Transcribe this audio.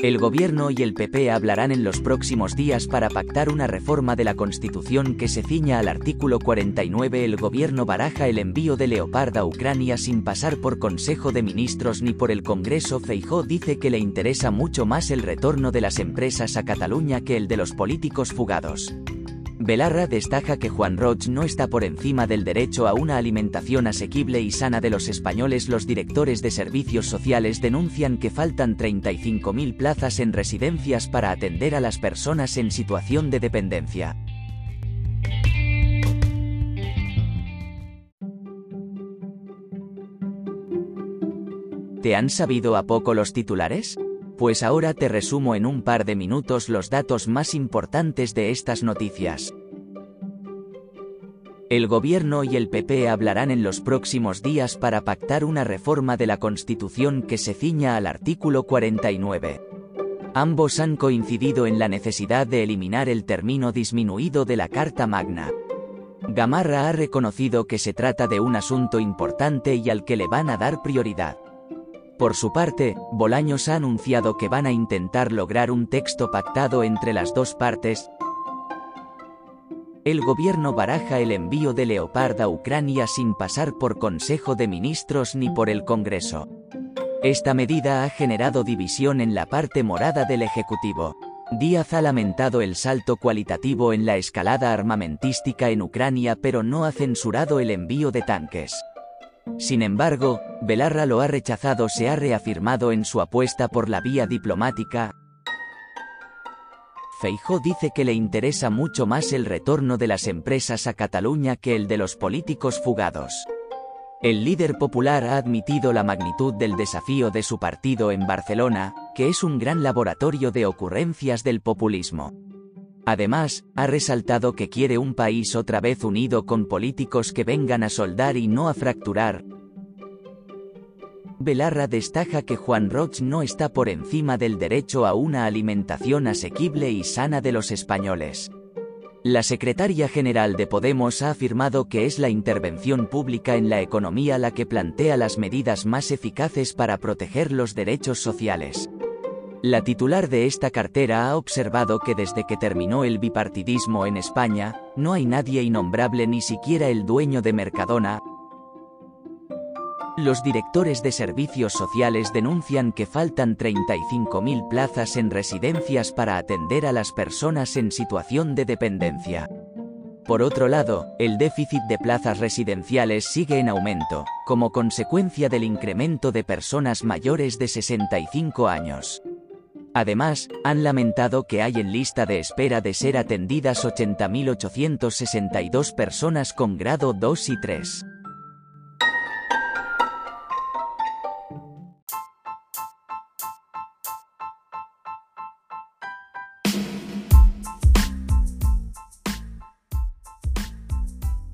El gobierno y el PP hablarán en los próximos días para pactar una reforma de la Constitución que se ciña al artículo 49. El gobierno baraja el envío de Leopard a Ucrania sin pasar por Consejo de Ministros ni por el Congreso. Feijó dice que le interesa mucho más el retorno de las empresas a Cataluña que el de los políticos fugados. Belarra destaca que Juan Roch no está por encima del derecho a una alimentación asequible y sana de los españoles. Los directores de servicios sociales denuncian que faltan 35.000 plazas en residencias para atender a las personas en situación de dependencia. ¿Te han sabido a poco los titulares? Pues ahora te resumo en un par de minutos los datos más importantes de estas noticias. El gobierno y el PP hablarán en los próximos días para pactar una reforma de la Constitución que se ciña al artículo 49. Ambos han coincidido en la necesidad de eliminar el término disminuido de la Carta Magna. Gamarra ha reconocido que se trata de un asunto importante y al que le van a dar prioridad. Por su parte, Bolaños ha anunciado que van a intentar lograr un texto pactado entre las dos partes. El gobierno baraja el envío de Leopard a Ucrania sin pasar por Consejo de Ministros ni por el Congreso. Esta medida ha generado división en la parte morada del Ejecutivo. Díaz ha lamentado el salto cualitativo en la escalada armamentística en Ucrania pero no ha censurado el envío de tanques. Sin embargo, Belarra lo ha rechazado, se ha reafirmado en su apuesta por la vía diplomática. Feijó dice que le interesa mucho más el retorno de las empresas a Cataluña que el de los políticos fugados. El líder popular ha admitido la magnitud del desafío de su partido en Barcelona, que es un gran laboratorio de ocurrencias del populismo. Además, ha resaltado que quiere un país otra vez unido con políticos que vengan a soldar y no a fracturar. Belarra destaca que Juan Roch no está por encima del derecho a una alimentación asequible y sana de los españoles. La secretaria general de Podemos ha afirmado que es la intervención pública en la economía la que plantea las medidas más eficaces para proteger los derechos sociales. La titular de esta cartera ha observado que desde que terminó el bipartidismo en España, no hay nadie innombrable ni siquiera el dueño de Mercadona. Los directores de servicios sociales denuncian que faltan 35.000 plazas en residencias para atender a las personas en situación de dependencia. Por otro lado, el déficit de plazas residenciales sigue en aumento, como consecuencia del incremento de personas mayores de 65 años. Además, han lamentado que hay en lista de espera de ser atendidas 80.862 personas con grado 2 y 3.